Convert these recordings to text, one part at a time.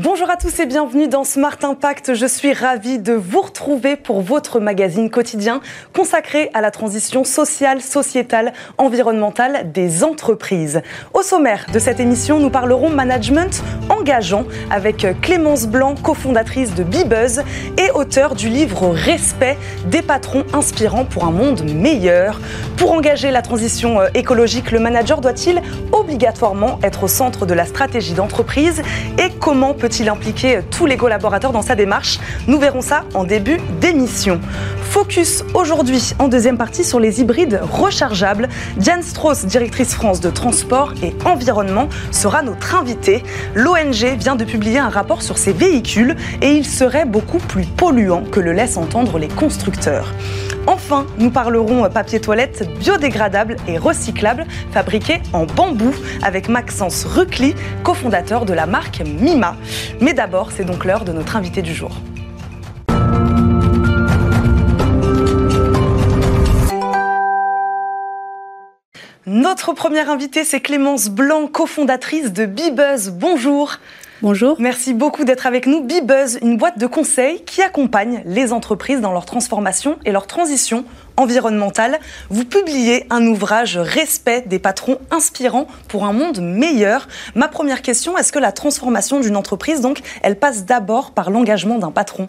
Bonjour à tous et bienvenue dans Smart Impact. Je suis ravie de vous retrouver pour votre magazine quotidien consacré à la transition sociale, sociétale, environnementale des entreprises. Au sommaire de cette émission, nous parlerons management engageant avec Clémence Blanc, cofondatrice de Bibuzz et auteur du livre Respect des patrons inspirants pour un monde meilleur. Pour engager la transition euh, écologique, le manager doit-il obligatoirement être au centre de la stratégie d'entreprise et comment peut peut-il impliquer tous les collaborateurs dans sa démarche Nous verrons ça en début d'émission. Focus aujourd'hui en deuxième partie sur les hybrides rechargeables. Diane Strauss, directrice France de transport et environnement, sera notre invitée. L'ONG vient de publier un rapport sur ces véhicules et ils seraient beaucoup plus polluants que le laissent entendre les constructeurs. Enfin, nous parlerons papier toilette biodégradable et recyclable fabriqué en bambou avec Maxence Rucli, cofondateur de la marque Mima. Mais d'abord, c'est donc l'heure de notre invité du jour. Notre première invitée, c'est Clémence Blanc, cofondatrice de Bibuzz. Bonjour. Bonjour. Merci beaucoup d'être avec nous. Bibuzz, une boîte de conseils qui accompagne les entreprises dans leur transformation et leur transition environnementale. Vous publiez un ouvrage Respect des patrons inspirants pour un monde meilleur. Ma première question, est-ce que la transformation d'une entreprise, donc, elle passe d'abord par l'engagement d'un patron?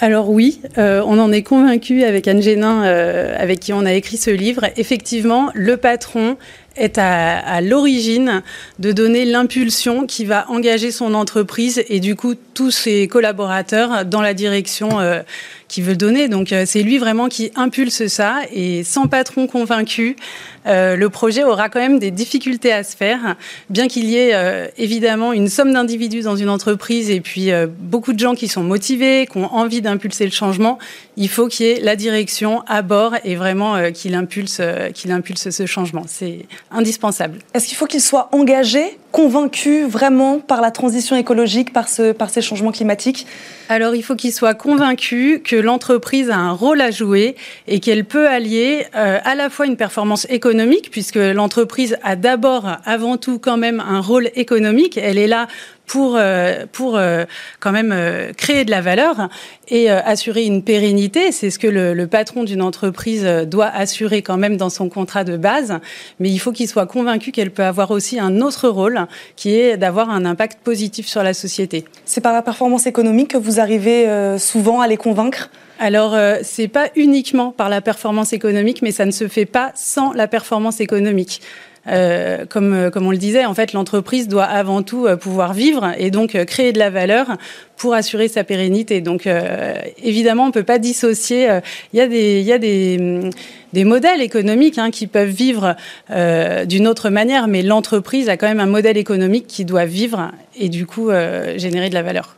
Alors oui, euh, on en est convaincu avec Anne Génin, euh, avec qui on a écrit ce livre. Effectivement, le patron est à, l'origine de donner l'impulsion qui va engager son entreprise et du coup tous ses collaborateurs dans la direction euh, qu'il veut donner. Donc euh, c'est lui vraiment qui impulse ça et sans patron convaincu, euh, le projet aura quand même des difficultés à se faire, bien qu'il y ait évidemment une somme d'individus dans une entreprise et puis beaucoup de gens qui sont motivés, qui ont envie d'impulser le changement. Il faut qu'il y ait la direction à bord et vraiment qu'il impulse, qu'il impulse ce changement. C'est indispensable. Est-ce qu'il faut qu'il soit engagé, convaincu vraiment par la transition écologique, par, ce, par ces changements climatiques? Alors il faut qu'il soit convaincu que l'entreprise a un rôle à jouer et qu'elle peut allier euh, à la fois une performance économique, puisque l'entreprise a d'abord, avant tout, quand même un rôle économique. Elle est là pour, euh, pour euh, quand même euh, créer de la valeur et assurer une pérennité. C'est ce que le, le patron d'une entreprise doit assurer quand même dans son contrat de base. Mais il faut qu'il soit convaincu qu'elle peut avoir aussi un autre rôle qui est d'avoir un impact positif sur la société. C'est par la performance économique que vous arrivez souvent à les convaincre? Alors, euh, c'est pas uniquement par la performance économique, mais ça ne se fait pas sans la performance économique. Euh, comme, euh, comme on le disait, en fait, l'entreprise doit avant tout euh, pouvoir vivre et donc créer de la valeur pour assurer sa pérennité. Donc, évidemment, on ne peut pas dissocier. Il y a des, y a des, mm, des modèles économiques hein, qui peuvent vivre d'une autre manière, mais l'entreprise a quand même un modèle économique qui doit vivre et du coup générer de la valeur.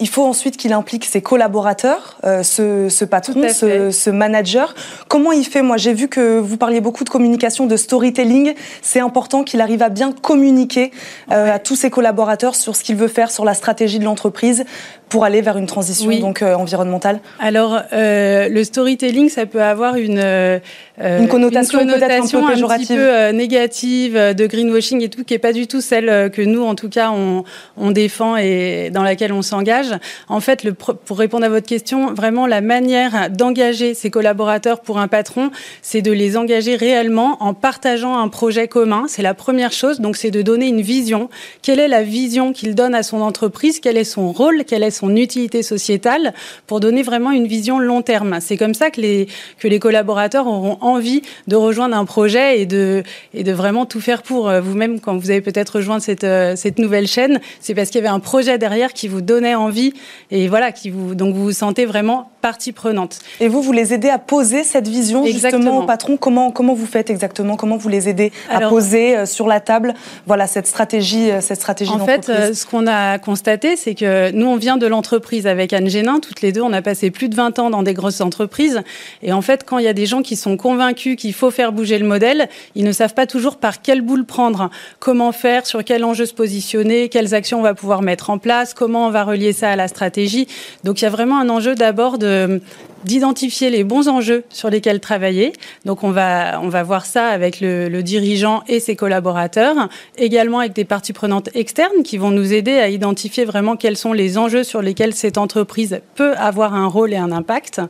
Il faut ensuite qu'il implique ses collaborateurs, euh, ce, patron, ce, manager. Comment il fait? Moi, j'ai vu que vous parliez beaucoup de communication, de storytelling. C'est important qu'il arrive à bien communiquer euh, à tous ses collaborateurs sur ce qu'il veut faire, sur la stratégie de l'entreprise pour aller vers une transition donc euh, environnementale. Alors, le storytelling, ça peut avoir une une connotation, un, petit peu négative de greenwashing et tout, qui est pas du tout celle que nous, en tout cas, on, on défend et dans laquelle on s'engage. En fait, le, pour répondre à votre question, vraiment la manière d'engager ses collaborateurs pour un patron, c'est de les engager réellement en partageant un projet commun. C'est la première chose. Donc, c'est de donner une vision. Quelle est la vision qu'il donne à son entreprise? Quel est son rôle? Quelle est son utilité sociétale? Pour donner vraiment une vision long terme. C'est comme ça que les, que les collaborateurs auront envie de rejoindre un projet et de, et de vraiment tout faire pour euh, vous-même quand vous avez peut-être rejoint cette, euh, cette nouvelle chaîne. C'est parce qu'il y avait un projet derrière qui vous donnait envie et voilà, qui vous, donc vous vous sentez vraiment partie prenante. Et vous, vous les aidez à poser cette vision justement au patron. Comment, comment vous faites exactement? Comment vous les aidez à poser euh, sur la table voilà, cette stratégie, cette stratégie En fait, ce qu'on a constaté, c'est que nous, on vient de l'entreprise avec Anne Génin. Toutes les deux, on a passé plus de 20 ans dans des grosses entreprises. Et en fait, quand il y a des gens qui sont convaincus qu'il faut faire bouger le modèle, ils ne savent pas toujours par quelle boule prendre, comment faire, sur quel enjeu se positionner, quelles actions on va pouvoir mettre en place, comment on va relier ça à la stratégie. Donc il y a vraiment un enjeu d'abord de d'identifier les bons enjeux sur lesquels travailler. Donc on va, on va voir ça avec le, le, dirigeant et ses collaborateurs, également avec des parties prenantes externes qui vont nous aider à identifier vraiment quels sont les enjeux sur lesquels cette entreprise peut avoir un rôle et un impact.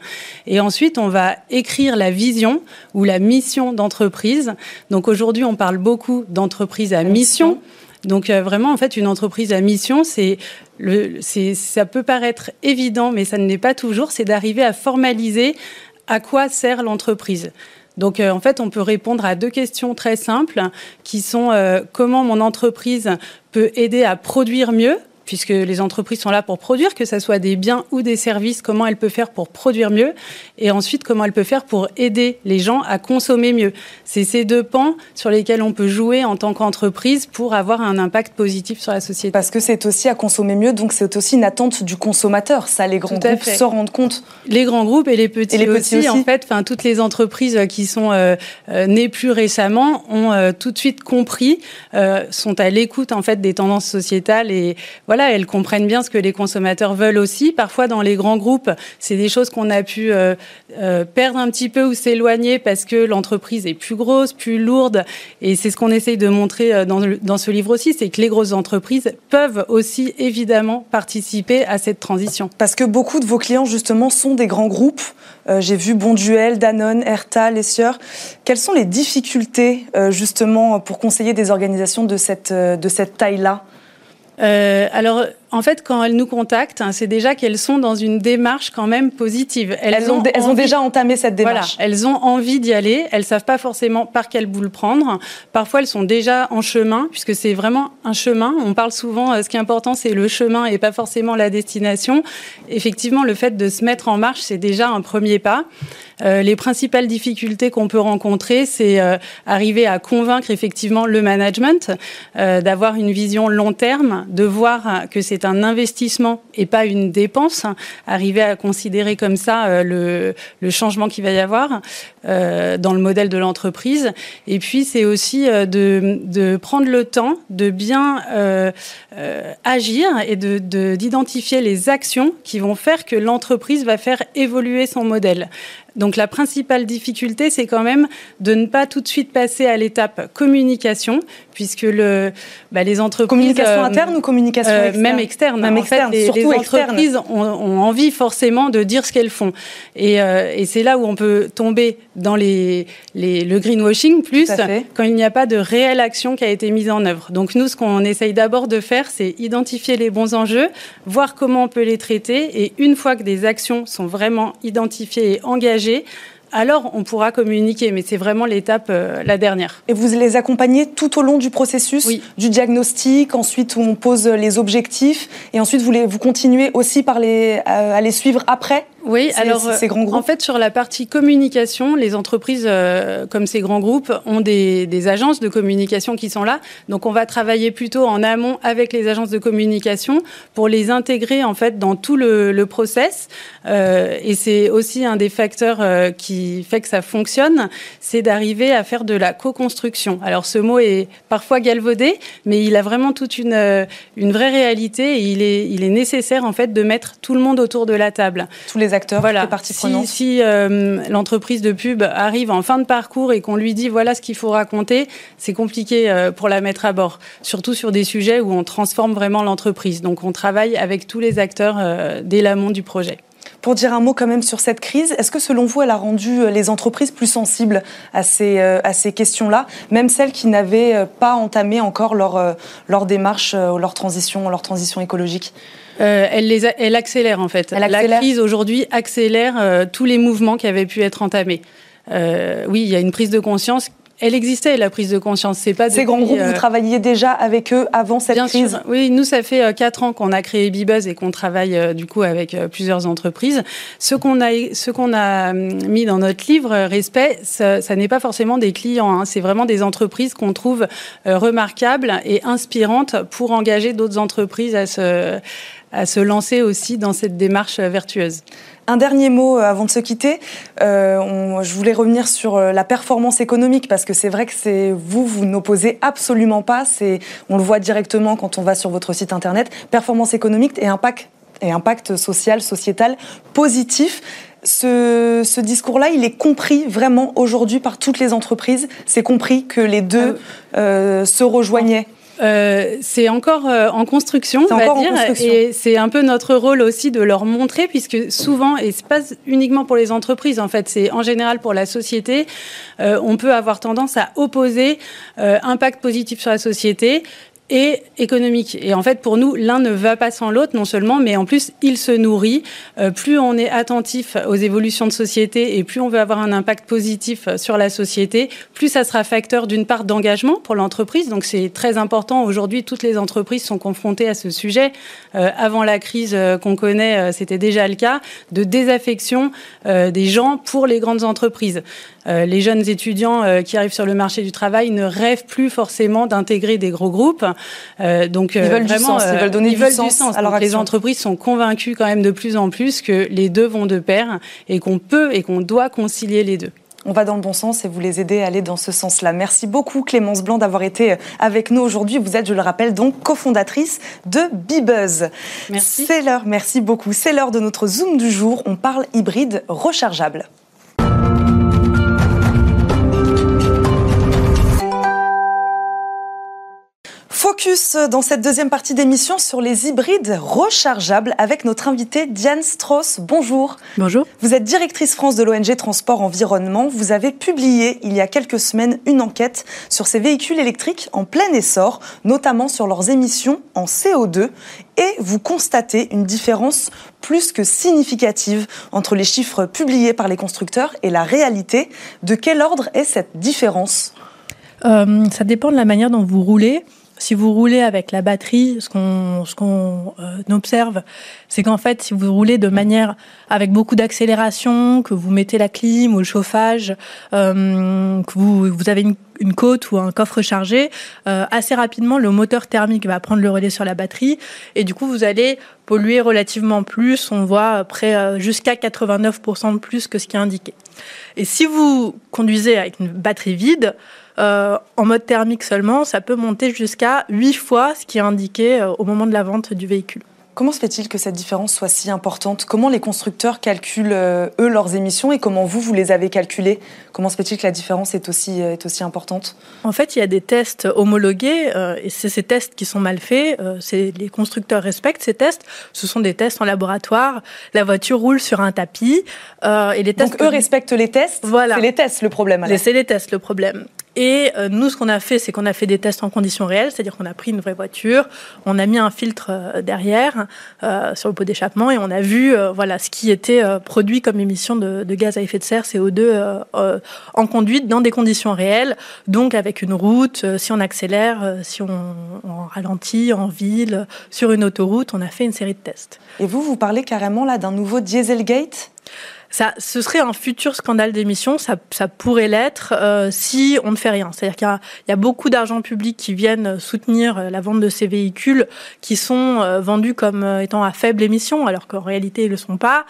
Et ensuite, on va écrire la vision ou la mission d'entreprise. Donc aujourd'hui, on parle beaucoup d'entreprise à mission. Donc euh, vraiment, en fait, une entreprise à mission, c'est ça peut paraître évident, mais ça ne l'est pas toujours. C'est d'arriver à formaliser à quoi sert l'entreprise. Donc euh, en fait, on peut répondre à deux questions très simples qui sont euh, comment mon entreprise peut aider à produire mieux puisque les entreprises sont là pour produire, que ce soit des biens ou des services, comment elle peut faire pour produire mieux, et ensuite comment elle peut faire pour aider les gens à consommer mieux. C'est ces deux pans sur lesquels on peut jouer en tant qu'entreprise pour avoir un impact positif sur la société. Parce que c'est aussi à consommer mieux, donc c'est aussi une attente du consommateur. Ça, les grands groupes se rendent compte. Les grands groupes et les petits, et les petits aussi, en fait, enfin toutes les entreprises qui sont euh, euh, nées plus récemment ont euh, tout de suite compris, euh, sont à l'écoute en fait des tendances sociétales et voilà, voilà, elles comprennent bien ce que les consommateurs veulent aussi. Parfois, dans les grands groupes, c'est des choses qu'on a pu euh, euh, perdre un petit peu ou s'éloigner parce que l'entreprise est plus grosse, plus lourde. Et c'est ce qu'on essaye de montrer euh, dans, ce livre aussi, c'est que les grosses entreprises peuvent aussi évidemment participer à cette transition. Parce que beaucoup de vos clients, justement, sont des grands groupes. J'ai vu Bonduel, Danone, Ertal, Essieur. Quelles sont les difficultés, justement, pour conseiller des organisations de cette taille-là? Euh, alors, en fait, quand elles nous contactent, hein, c'est déjà qu'elles sont dans une démarche quand même positive. Elles, ont, elles ont, déjà entamé cette démarche. Voilà, elles ont envie d'y aller. Elles savent pas forcément par quelle boule prendre. Parfois, elles sont déjà en chemin, puisque c'est vraiment un chemin. On parle souvent, euh, ce qui est important, c'est le chemin et pas forcément la destination. Effectivement, le fait de se mettre en marche, c'est déjà un premier pas. Euh, les principales difficultés qu'on peut rencontrer, c'est euh, arriver à convaincre effectivement le management euh, d'avoir une vision long terme, de voir que c'est un investissement et pas une dépense, arriver à considérer comme ça le, le, changement qu'il va y avoir dans le modèle de l'entreprise. Et puis c'est aussi de, de, prendre le temps de bien agir et d'identifier de, les actions qui vont faire que l'entreprise va faire évoluer son modèle. Donc la principale difficulté, c'est quand même de ne pas tout de suite passer à l'étape communication, puisque le, bah, les entreprises... Communication euh, interne ou communication euh, externe Même externe. Même externe, fait, les, surtout les entreprises ont, ont, envie forcément de dire ce qu'elles font. Et, euh, et c'est là où on peut tomber dans les, les, le greenwashing, plus quand il n'y a pas de réelle action qui a été mise en œuvre. Donc nous, ce qu'on essaye d'abord de faire, c'est identifier les bons enjeux, voir comment on peut les traiter, et une fois que des actions sont vraiment identifiées et engagées, alors on pourra communiquer, mais c'est vraiment l'étape euh, la dernière. Et vous les accompagnez tout au long du processus du diagnostic, ensuite où on pose les objectifs, et ensuite vous, les, vous continuez aussi par les, à les suivre après? Oui, alors ces grands groupes. en fait sur la partie communication, les entreprises euh, comme ces grands groupes ont des, des, agences de communication qui sont là. Donc on va travailler plutôt en amont avec les agences de communication pour les intégrer en fait dans tout le, le process. Euh, et c'est aussi un des facteurs euh, qui fait que ça fonctionne, c'est d'arriver à faire de la co-construction. Alors ce mot est parfois galvaudé, mais il a vraiment toute une, euh, une vraie réalité et il est, il est nécessaire en fait de mettre tout le monde autour de la table. Tous les acteurs, voilà. les parties prenantes. Si, si euh, l'entreprise de pub arrive en fin de parcours et qu'on lui dit voilà ce qu'il faut raconter, c'est compliqué euh, pour la mettre à bord. Surtout sur des sujets où on transforme vraiment l'entreprise. Donc on travaille avec tous les acteurs euh, dès l'amont du projet. Pour dire un mot quand même sur cette crise, est-ce que selon vous, elle a rendu euh, les entreprises plus sensibles à ces, euh, à ces questions-là, même celles qui n'avaient euh, pas entamé encore leur, leur démarche, leur transition, leur transition écologique? Euh, elle, les elle accélère en fait. Accélère. La crise aujourd'hui accélère euh, tous les mouvements qui avaient pu être entamés. Euh, oui, il y a une prise de conscience elle existait la prise de conscience. C'est pas ces grands groupes. Vous travailliez déjà avec eux avant cette bien crise. Sûr. Oui, nous ça fait quatre ans qu'on a créé Bibuzz et qu'on travaille du coup avec plusieurs entreprises. Ce qu'on a, ce qu'on a mis dans notre livre Respect, ça, ça n'est pas forcément des clients. Hein. C'est vraiment des entreprises qu'on trouve remarquables et inspirantes pour engager d'autres entreprises à se à se lancer aussi dans cette démarche vertueuse. Un dernier mot euh, avant de se quitter. Euh, on, je voulais revenir sur euh, la performance économique parce que c'est vrai que c'est vous, vous n'opposez absolument pas. C'est, on le voit directement quand on va sur votre site internet. Performance économique et impact et impact social, sociétal positif. Ce, ce discours-là, il est compris vraiment aujourd'hui par toutes les entreprises. C'est compris que les deux ah euh, se rejoignaient. Euh, c'est encore euh, en construction, on va dire, et c'est un peu notre rôle aussi de leur montrer, puisque souvent, et c'est pas uniquement pour les entreprises, en fait, c'est en général pour la société, euh, on peut avoir tendance à opposer euh, impact positif sur la société et économique. Et en fait, pour nous, l'un ne va pas sans l'autre, non seulement, mais en plus, il se nourrit. Euh, plus on est attentif aux évolutions de société et plus on veut avoir un impact positif sur la société, plus ça sera facteur d'une part d'engagement pour l'entreprise. Donc c'est très important. Aujourd'hui, toutes les entreprises sont confrontées à ce sujet. Euh, avant la crise euh, qu'on connaît, euh, c'était déjà le cas, de désaffection euh, des gens pour les grandes entreprises. Les jeunes étudiants qui arrivent sur le marché du travail ne rêvent plus forcément d'intégrer des gros groupes. Euh, donc, ils veulent vraiment, du sens, ils veulent donner ils du, sens du sens. Alors les entreprises sont convaincues quand même de plus en plus que les deux vont de pair et qu'on peut et qu'on doit concilier les deux on va dans le bon sens et vous les aider à aller dans ce sens-là. Merci beaucoup Clémence Blanc d'avoir été avec nous aujourd'hui. Vous êtes, je le rappelle, donc cofondatrice de Bibuzz. Merci. C'est l'heure, merci beaucoup. C'est l'heure de notre Zoom du jour. On parle hybride rechargeable. Focus dans cette deuxième partie d'émission sur les hybrides rechargeables avec notre invitée Diane Strauss. Bonjour. Bonjour. Vous êtes directrice France de l'ONG Transport Environnement. Vous avez publié il y a quelques semaines une enquête sur ces véhicules électriques en plein essor, notamment sur leurs émissions en CO2. Et vous constatez une différence plus que significative entre les chiffres publiés par les constructeurs et la réalité. De quel ordre est cette différence? Euh, Ça dépend de la manière dont vous roulez. Si vous roulez avec la batterie, ce qu'on euh, observe, c'est qu'en fait, si vous roulez de manière avec beaucoup d'accélération, que vous mettez la clim ou le chauffage, euh, que vous, avez une, côte ou un coffre chargé, euh, assez rapidement, le moteur thermique va prendre le relais sur la batterie et du coup, vous allez polluer relativement plus. On voit près jusqu'à 89% de plus que ce qui est indiqué. Et si vous conduisez avec une batterie vide, euh, en mode thermique seulement, ça peut monter jusqu'à 8 fois ce qui est indiqué euh, au moment de la vente du véhicule. Comment se fait-il que cette différence soit si importante? Comment les constructeurs calculent, euh, eux, leurs émissions et comment vous, vous les avez calculées? Comment se fait-il que la différence est aussi, est aussi importante? En fait, il y a des tests homologués euh, et c'est ces tests qui sont mal faits. Euh, les constructeurs respectent ces tests. Ce sont des tests en laboratoire. La voiture roule sur un tapis. Et les tests Donc, eux respectent les tests Voilà. C'est les tests le problème C'est les tests le problème. Et euh, nous, ce qu'on a fait, c'est qu'on a fait des tests en conditions réelles, c'est-à-dire qu'on a pris une vraie voiture, on a mis un filtre euh, derrière euh, sur le pot d'échappement et on a vu euh, voilà ce qui était euh, produit comme émission de, de, gaz à effet de serre CO2 euh, en conduite dans des conditions réelles, donc avec une route, si on accélère, si on, on, ralentit en ville, sur une autoroute, on a fait une série de tests. Et vous, vous parlez carrément là d'un nouveau Dieselgate? Ça, ce serait un futur scandale d'émission, ça, ça, pourrait l'être euh, si on ne fait rien. C'est-à-dire qu'il y, y, a beaucoup d'argent public qui viennent soutenir euh, la vente de ces véhicules qui sont euh, vendus comme euh, étant à faible émission, alors qu'en réalité ils le sont pas.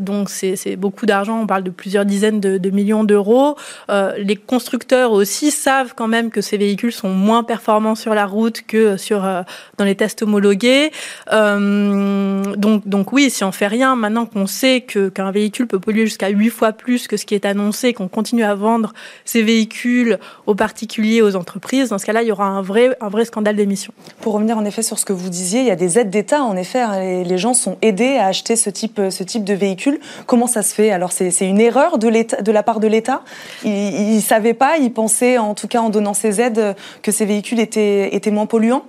Donc c'est beaucoup d'argent, on parle de plusieurs dizaines de, de millions d'euros. Les constructeurs aussi savent quand même que ces véhicules sont moins performants sur la route que sur dans les tests homologués. donc, donc oui, si on fait rien, maintenant qu'on sait que qu'un véhicule véhicule peut polluer jusqu'à 8 fois plus que ce qui est annoncé, qu'on continue à vendre ces véhicules aux particuliers, aux entreprises, dans ce cas-là, il y aura un vrai, un vrai scandale d'émissions. Pour revenir en effet sur ce que vous disiez, il y a des aides d'État, en effet, hein, les, gens sont aidés à acheter ce type, ce type de véhicule. Comment ça se fait? Alors c'est une erreur de, de la part de l'État? Ils ne savaient pas, ils pensaient, en tout cas en donnant ces aides, que ces véhicules étaient, étaient moins polluants?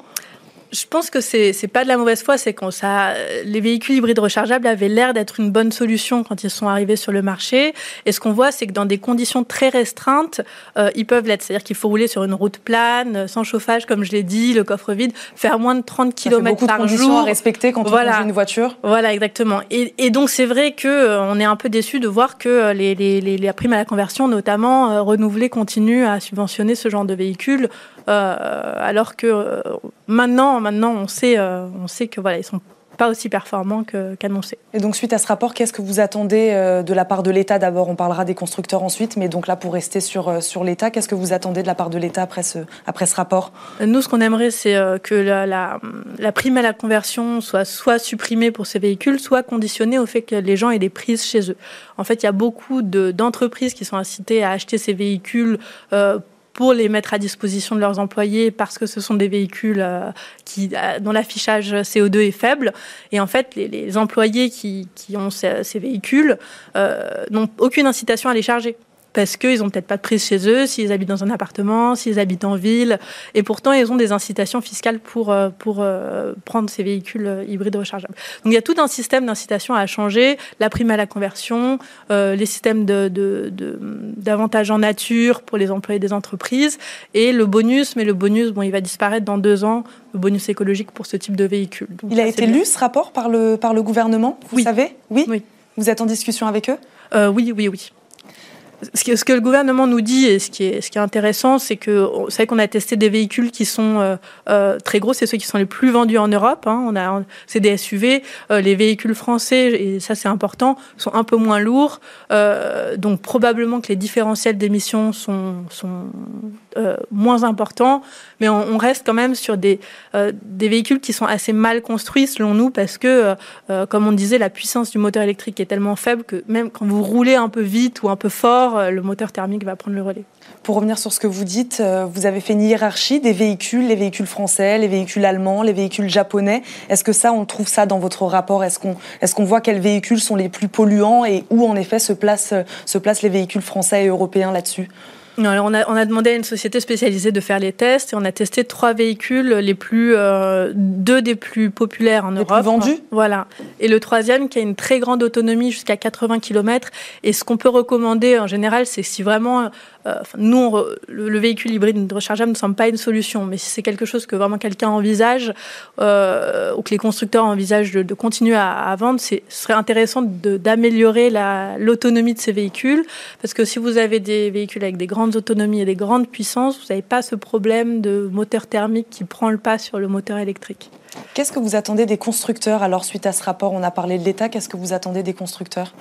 Je pense que c'est c'est pas de la mauvaise foi, c'est quand ça les véhicules hybrides rechargeables avaient l'air d'être une bonne solution quand ils sont arrivés sur le marché. Et ce qu'on voit, c'est que dans des conditions très restreintes, euh, ils peuvent l'être. C'est-à-dire qu'il faut rouler sur une route plane, sans chauffage, comme je l'ai dit, le coffre vide, faire moins de 30 km par jour. jour. à respecter quand voilà. on conduit une voiture. Voilà, exactement. Et, et donc c'est vrai que euh, on est un peu déçu de voir que les, les, les, les primes à la conversion, notamment euh, renouvelées, continuent à subventionner ce genre de véhicules euh, alors que euh, maintenant, maintenant, on sait, euh, on sait que voilà, ils sont pas aussi performant qu'annoncé. et donc suite à ce rapport, qu'est-ce que vous attendez euh, de la part de l'État? D'abord, on parlera des constructeurs ensuite, mais donc là pour rester sur, euh, sur l'État, qu'est-ce que vous attendez de la part de l'État après ce, après ce rapport? Nous, ce qu'on aimerait, c'est euh, que la, la, la, prime à la conversion soit soit supprimée pour ces véhicules, soit conditionnée au fait que les gens aient des prises chez eux. En fait, il y a beaucoup d'entreprises qui sont incitées à acheter ces véhicules euh, pour les mettre à disposition de leurs employés parce que ce sont des véhicules euh, qui, euh, dont l'affichage CO2 est faible. Et en fait, les, employés qui, qui ont ces, ces véhicules euh, n'ont aucune incitation à les charger parce qu'ils n'ont peut-être pas de prise chez eux, s'ils habitent dans un appartement, s'ils habitent en ville. Et pourtant, ils ont des incitations fiscales pour, euh, pour euh, prendre ces véhicules euh, hybrides rechargeables. Donc il y a tout un système d'incitation à changer, la prime à la conversion, euh, les systèmes d'avantages de, de, en nature pour les employés des entreprises, et le bonus, mais le bonus, bon, il va disparaître dans deux ans, le bonus écologique pour ce type de véhicule. Donc, il a été lu, ce rapport, par le, par le gouvernement, vous oui. savez? Oui, oui. Vous êtes en discussion avec eux? Euh, Oui, oui, oui ce que, ce que, le gouvernement nous dit et ce qui est, ce qui est intéressant, c'est que c'est vrai qu'on a testé des véhicules qui sont euh, euh, très gros, c'est ceux qui sont les plus vendus en Europe. Hein. On a c'est des SUV, euh, les véhicules français et ça c'est important, sont un peu moins lourds, euh, donc probablement que les différentiels d'émissions sont, sont euh, moins importants, mais on, reste quand même sur des euh, des véhicules qui sont assez mal construits selon nous parce que, comme on disait, la puissance du moteur électrique est tellement faible que même quand vous roulez un peu vite ou un peu fort le moteur thermique va prendre le relais. Pour revenir sur ce que vous dites, euh, vous avez fait une hiérarchie des véhicules, les véhicules français, les véhicules allemands, les véhicules japonais. Est-ce que ça, on trouve ça dans votre rapport? Est-ce qu'on est voit quels véhicules sont les plus polluants et où en effet se placent, se placent les véhicules français et européens là-dessus? Alors on, a, on a demandé à une société spécialisée de faire les tests et on a testé trois véhicules, les plus, euh, deux des plus populaires en les Europe. Plus vendus Voilà. Et le troisième qui a une très grande autonomie jusqu'à 80 km. Et ce qu'on peut recommander en général, c'est si vraiment euh, nous, le, le, véhicule hybride rechargeable ne semble pas une solution, mais si c'est quelque chose que vraiment quelqu'un envisage euh, ou que les constructeurs envisagent de, de continuer à, à vendre, ce serait intéressant d'améliorer l'autonomie de ces véhicules, parce que si vous avez des véhicules avec des grandes autonomies et des grandes puissances, vous n'avez pas ce problème de moteur thermique qui prend le pas sur le moteur électrique. Qu'est-ce que vous attendez des constructeurs? Alors, suite à ce rapport, on a parlé de l'État. Qu'est-ce que vous attendez des constructeurs?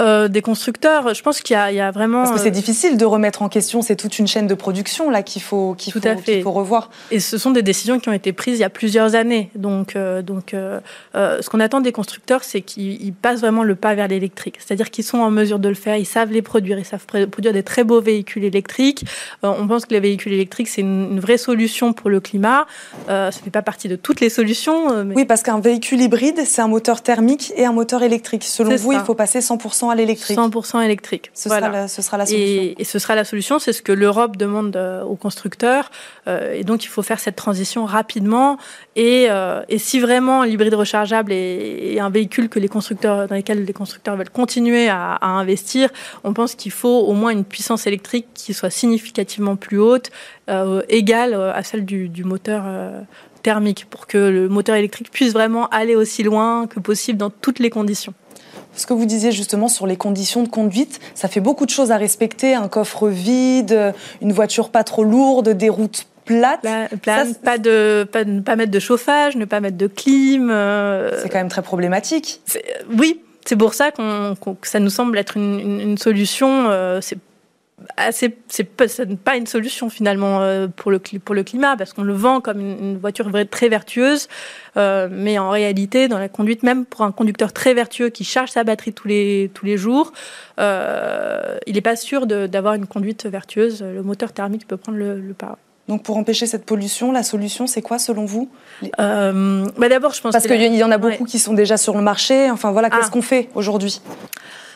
Euh, Des constructeurs, je pense qu'il y, y, a vraiment. Parce que c'est difficile de remettre en question. C'est toute une chaîne de production là qu'il faut qu'il faut, qu faut, revoir. Et ce sont des décisions qui ont été prises il y a plusieurs années. Donc, euh, donc, euh, ce qu'on attend des constructeurs, c'est qu'ils passent vraiment le pas vers l'électrique. C'est-à-dire qu'ils sont en mesure de le faire. Ils savent les produire. Ils savent produire des très beaux véhicules électriques. Euh, on pense que les véhicules électriques c'est une, une, vraie solution pour le climat. ça fait pas partie de toutes les solutions. Mais... Oui, parce qu'un véhicule hybride, c'est un moteur thermique et un moteur électrique. Selon vous, ça. il faut passer 100% à l'électrique. 100% électrique. Ce, voilà. sera la, ce sera la solution. Et, et ce sera la solution, c'est ce que l'Europe demande euh, aux constructeurs. Euh, et donc, il faut faire cette transition rapidement. Et, euh, et si vraiment l'hybride rechargeable est, est, un véhicule que les constructeurs, dans lesquels les constructeurs veulent continuer à, à investir, on pense qu'il faut au moins une puissance électrique qui soit significativement plus haute, euh, égale à celle du, du moteur thermique pour que le moteur électrique puisse vraiment aller aussi loin que possible dans toutes les conditions. Ce que vous disiez justement sur les conditions de conduite, ça fait beaucoup de choses à respecter, un coffre vide, une voiture pas trop lourde, des routes plates. Ça, pas de pas, ne pas mettre de chauffage, ne pas mettre de clim. Euh, c'est quand même très problématique. Oui, c'est pour ça qu'on qu que ça nous semble être une, une, une solution. Euh, c'est c'est pas une solution finalement euh, pour le, pour le climat parce qu'on le vend comme une, voiture très vertueuse, euh, mais en réalité, dans la conduite, même pour un conducteur très vertueux qui charge sa batterie tous les, tous les jours, euh, il n'est pas sûr d'avoir une conduite vertueuse. Le moteur thermique peut prendre le, le pas. Donc pour empêcher cette pollution, la solution, c'est quoi selon vous? Euh, bah D'abord, je pense parce qu'il y en a beaucoup ouais. qui sont déjà sur le marché. Enfin voilà, qu'est-ce ah. qu'on fait aujourd'hui?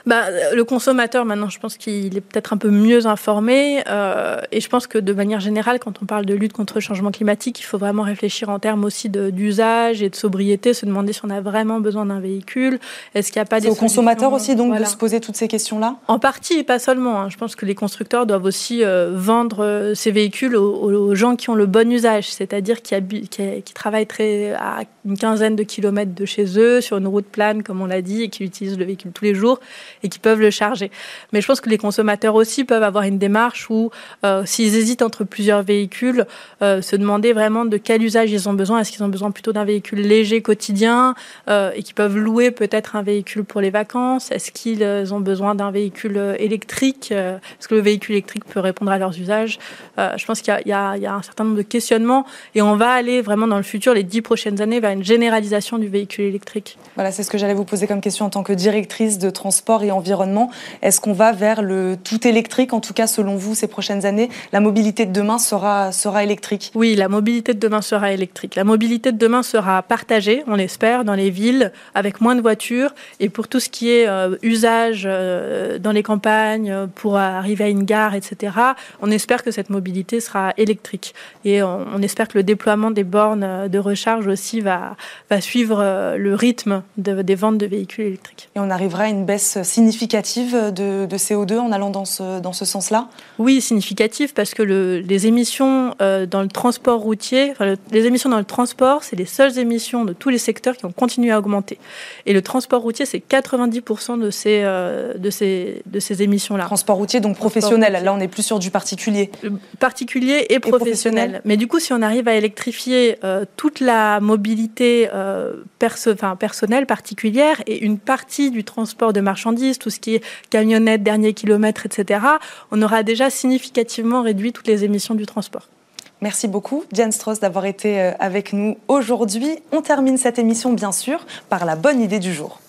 Bah, le consommateur, maintenant, je pense qu'il est peut-être un peu mieux informé. Euh, et je pense que de manière générale, quand on parle de lutte contre le changement climatique, il faut vraiment réfléchir en termes aussi d'usage et de sobriété, se demander si on a vraiment besoin d'un véhicule. Est-ce qu'il n'y a pas des. aux consommateurs aussi, donc, voilà. de se poser toutes ces questions-là? En partie, pas seulement. Hein. Je pense que les constructeurs doivent aussi euh, vendre ces véhicules aux, aux, gens qui ont le bon usage, c'est-à-dire qui, qui, qui travaillent très, à une quinzaine de kilomètres de chez eux, sur une route plane, comme on l'a dit, et qui utilisent le véhicule tous les jours et qui peuvent le charger. Mais je pense que les consommateurs aussi peuvent avoir une démarche où, s'ils hésitent entre plusieurs véhicules, se demander vraiment de quel usage ils ont besoin. Est-ce qu'ils ont besoin plutôt d'un véhicule léger quotidien et qui peuvent louer peut-être un véhicule pour les vacances? Est-ce qu'ils ont besoin d'un véhicule électrique Est-ce que le véhicule électrique peut répondre à leurs usages? Je pense qu'il y, y, a un certain nombre de questionnements et on va aller vraiment dans le futur, les dix prochaines années, vers une généralisation du véhicule électrique. Voilà, c'est ce que j'allais vous poser comme question en tant que directrice de transport et environnement. Est-ce qu'on va vers le tout électrique, en tout cas selon vous, ces prochaines années La mobilité de demain sera, sera électrique? Oui, la mobilité de demain sera électrique. La mobilité de demain sera partagée, on espère, dans les villes, avec moins de voitures. Et pour tout ce qui est euh, usage euh, dans les campagnes, pour arriver à une gare, etc., on espère que cette mobilité sera électrique. Et on, on espère que le déploiement des bornes de recharge aussi va, va suivre euh, le rythme des ventes de véhicules électriques. Et on arrivera à une baisse significative de, CO2 en allant dans ce, dans ce sens-là? Oui, significative parce que le, les émissions euh, dans le transport routier, enfin, les émissions dans le transport, c'est les seules émissions de tous les secteurs qui ont continué à augmenter. Et le transport routier, c'est 90% de ces, euh, de ces, de ces émissions-là. Transport routier, donc professionnel. Là, on est plus sur du particulier. Particulier et, professionnel. Mais du coup, si on arrive à électrifier euh, toute la mobilité euh, perso personnelle particulière et une partie du transport de marchandises, tout ce qui est camionnette, dernier kilomètre, etc., on aura déjà significativement réduit toutes les émissions du transport. Merci beaucoup, Diane Strauss, d'avoir été euh, avec nous aujourd'hui. On termine cette émission, bien sûr, par la bonne idée du jour.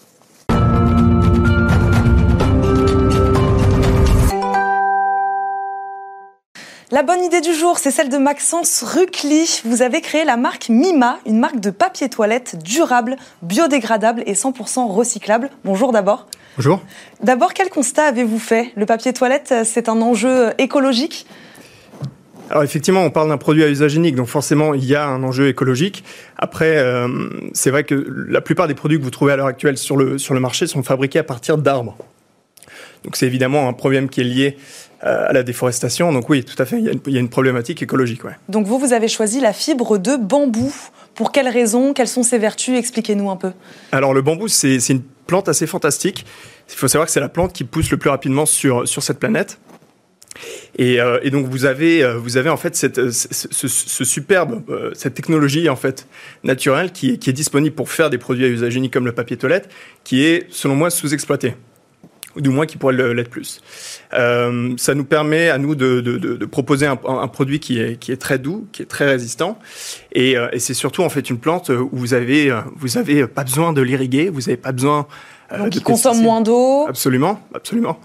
La bonne idée du jour, c'est celle de Maxence Ruckli. Vous avez créé la marque Mima, une marque de papier toilette durable, biodégradable et 100% recyclable. Bonjour d'abord. Bonjour. D'abord, quel constat avez-vous fait? Le papier toilette, c'est un enjeu écologique? Alors effectivement, on parle d'un produit à usage unique, donc forcément il y a un enjeu écologique. Après, euh, c'est vrai que la plupart des produits que vous trouvez à l'heure actuelle sur le, sur le marché sont fabriqués à partir d'arbres. Donc c'est évidemment un problème qui est lié euh, à la déforestation. Donc oui, tout à fait, il y a une, problématique écologique. Ouais. Donc vous, vous avez choisi la fibre de bambou. Pour quelles raisons Quelles sont ses vertus? Expliquez-nous un peu. Alors le bambou, c'est une plante assez fantastique. Il faut savoir que c'est la plante qui pousse le plus rapidement sur, sur cette planète. Et, euh, donc vous avez, euh, vous avez en fait cette, ce, ce, superbe, cette technologie en fait naturelle qui, qui, est disponible pour faire des produits à usage unique comme le papier toilette, qui est selon moi sous-exploitée ou du moins qui pourrait l'être plus. Euh, ça nous permet à nous de, de, de, de proposer un, un, produit qui est, qui est très doux, qui est très résistant, et, euh, et c'est surtout en fait une plante où vous avez euh, vous avez pas besoin de l'irriguer, vous avez pas besoin euh, Donc, il consomme moins d'eau. Absolument, absolument.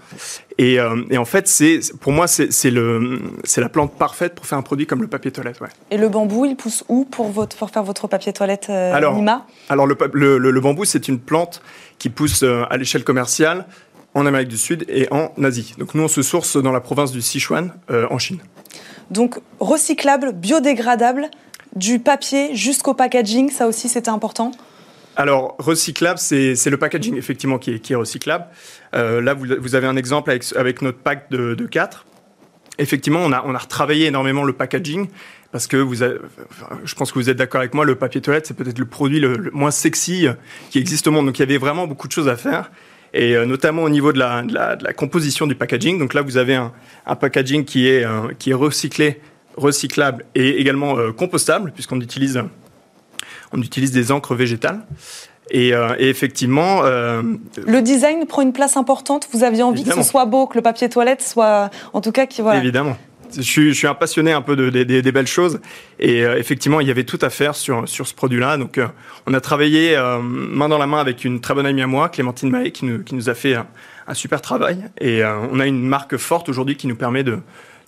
Et, euh, et en fait, c'est pour moi, c'est le, c'est la plante parfaite pour faire un produit comme le papier toilette. Ouais. Et le bambou, il pousse où pour, votre, pour faire votre papier toilette euh, alors, Nima? Alors, le, le, le, le bambou, c'est une plante qui pousse à l'échelle commerciale en Amérique du Sud et en Asie. Donc nous, on se source dans la province du Sichuan, euh, en Chine. Donc recyclable, biodégradable, du papier jusqu'au packaging, ça aussi c'était important? Alors, recyclable, c'est le packaging effectivement qui est, qui est recyclable. Euh, là, vous, vous, avez un exemple avec, avec notre pack de, de 4. Effectivement, on a, on a retravaillé énormément le packaging parce que vous avez, je pense que vous êtes d'accord avec moi, le papier toilette, c'est peut-être le produit le, le, moins sexy qui existe au monde. Donc, il y avait vraiment beaucoup de choses à faire et euh, notamment au niveau de la, de, la, de la, composition du packaging. Donc là, vous avez un, un packaging qui est, euh, qui est recyclé, recyclable et également euh, compostable, puisqu'on utilise, on utilise des encres végétales. Et, euh, et, effectivement, euh, le design prend une place importante. Vous aviez envie évidemment. que ce soit beau, que le papier toilette soit, en tout cas, qui voilà. Évidemment je suis, un passionné un peu de, de, de des belles choses et euh, effectivement il y avait tout à faire sur sur ce produit-là. Donc euh, on a travaillé euh, main dans la main avec une très bonne amie à moi, Clémentine Mahé, qui nous qui nous a fait un, un super travail et on a une marque forte aujourd'hui qui nous permet de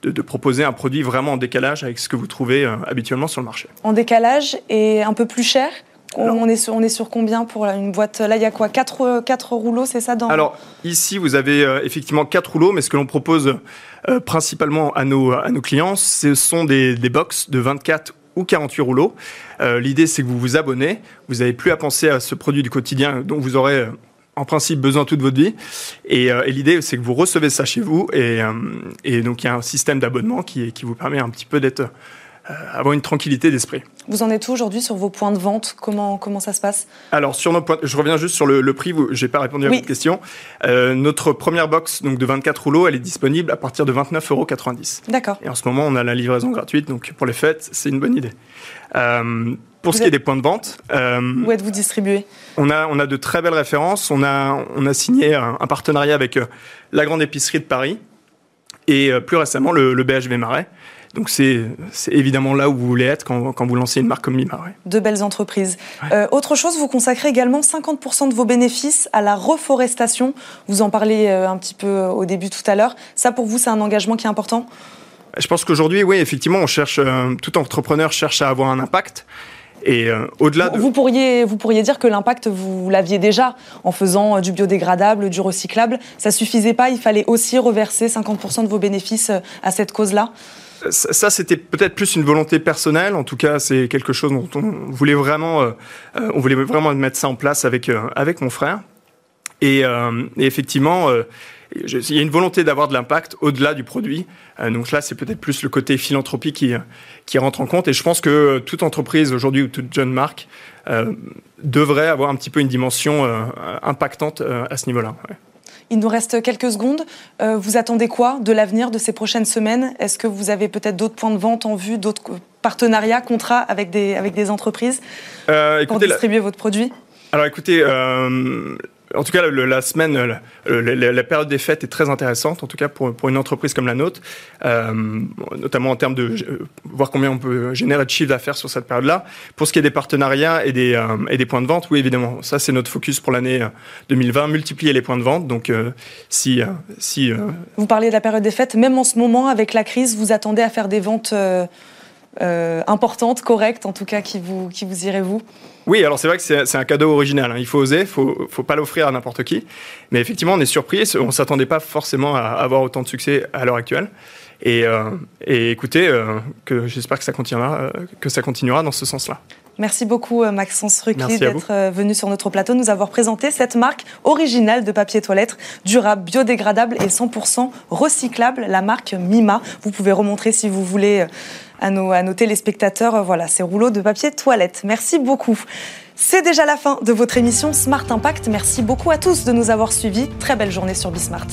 de, proposer un produit vraiment en décalage avec ce que vous trouvez habituellement sur le marché. En décalage et un peu plus cher? Alors, on, est sur, on est sur combien pour une boîte Là, il y a quoi 4, 4 rouleaux, c'est ça dans... Alors, ici, vous avez euh, effectivement 4 rouleaux, mais ce que l'on propose euh, principalement à nos, à nos clients, ce sont des, des box de 24 ou 48 rouleaux. Euh, L'idée, c'est que vous vous abonnez, vous n'avez plus à penser à ce produit du quotidien dont vous aurez en principe besoin toute votre vie. Et, euh, et l'idée, c'est que vous recevez ça chez vous. Et, euh, et donc, il y a un système d'abonnement qui, qui vous permet un petit peu d'être euh, avoir une tranquillité d'esprit. Vous en êtes où aujourd'hui sur vos points de vente? Comment, comment ça se passe? Alors, sur nos points, je reviens juste sur le, prix, je n'ai pas répondu à votre question. Euh, notre première box donc de 24 rouleaux, elle est disponible à partir de 29,90 euros. D'accord. Et en ce moment, on a la livraison gratuite, donc pour les fêtes, c'est une bonne idée. Euh, pour ce qui est des points de vente. Euh, Où êtes-vous distribué? on a, on a de très belles références. On a, on a signé un, partenariat avec la Grande Épicerie de Paris et plus récemment le, le BHV Marais. Donc c'est évidemment là où vous voulez être quand, quand vous lancez une marque comme Mima. De belles entreprises. Euh, autre chose, vous consacrez également 50% de vos bénéfices à la reforestation. Vous en parlez euh, un petit peu euh, au début tout à l'heure. Ça pour vous, c'est un engagement qui est important? Je pense qu'aujourd'hui, oui, effectivement, on cherche, tout entrepreneur cherche à avoir un impact. Et au-delà de... Vous pourriez, vous pourriez dire que l'impact, vous l'aviez déjà en faisant du biodégradable, du recyclable. Ça suffisait pas, il fallait aussi reverser 50% de vos bénéfices à cette cause-là? Ça, c'était peut-être plus une volonté personnelle. En tout cas, c'est quelque chose dont on voulait vraiment, euh, euh, on voulait vraiment mettre ça en place avec euh, avec mon frère. Et, effectivement, il y a une volonté d'avoir de l'impact au-delà du produit. donc là, c'est peut-être plus le côté philanthropie qui qui rentre en compte. Et je pense que toute entreprise aujourd'hui ou toute jeune marque devrait avoir un petit peu une dimension impactante à ce niveau-là. Il nous reste quelques secondes. Euh, vous attendez quoi de l'avenir de ces prochaines semaines? Est-ce que vous avez peut-être d'autres points de vente en vue, d'autres partenariats, contrats avec des, avec des entreprises euh, pour distribuer votre produit? Alors écoutez, euh, en tout cas, la semaine, la, période des fêtes est très intéressante, en tout cas pour, pour une entreprise comme la nôtre, euh, notamment en termes de voir combien on peut générer de chiffre d'affaires sur cette période-là. Pour ce qui est des partenariats et des, euh, et des points de vente, oui, évidemment, ça c'est notre focus pour l'année 2020, multiplier les points de vente. Donc, euh, si, si vous parlez de la période des fêtes, même en ce moment, avec la crise, vous attendez à faire des ventes importantes, correctes, en tout cas, qui vous, vous irez vous? Oui, alors c'est vrai que c'est un cadeau original. Hein. Il faut oser, il faut, faut pas l'offrir à n'importe qui. Mais effectivement, on est surpris. On s'attendait pas forcément à avoir autant de succès à l'heure actuelle. Et, euh, écoutez, euh, j'espère euh, que ça continuera dans ce sens-là. Merci beaucoup Maxence Rucli d'être venu sur notre plateau, nous avoir présenté cette marque originale de papier toilette, durable, biodégradable et 100% recyclable, la marque Mima. Vous pouvez remontrer si vous voulez à nos, à nos téléspectateurs euh, voilà, ces rouleaux de papier toilette. Merci beaucoup. C'est déjà la fin de votre émission Smart Impact. Merci beaucoup à tous de nous avoir suivis. Très belle journée sur Bismart.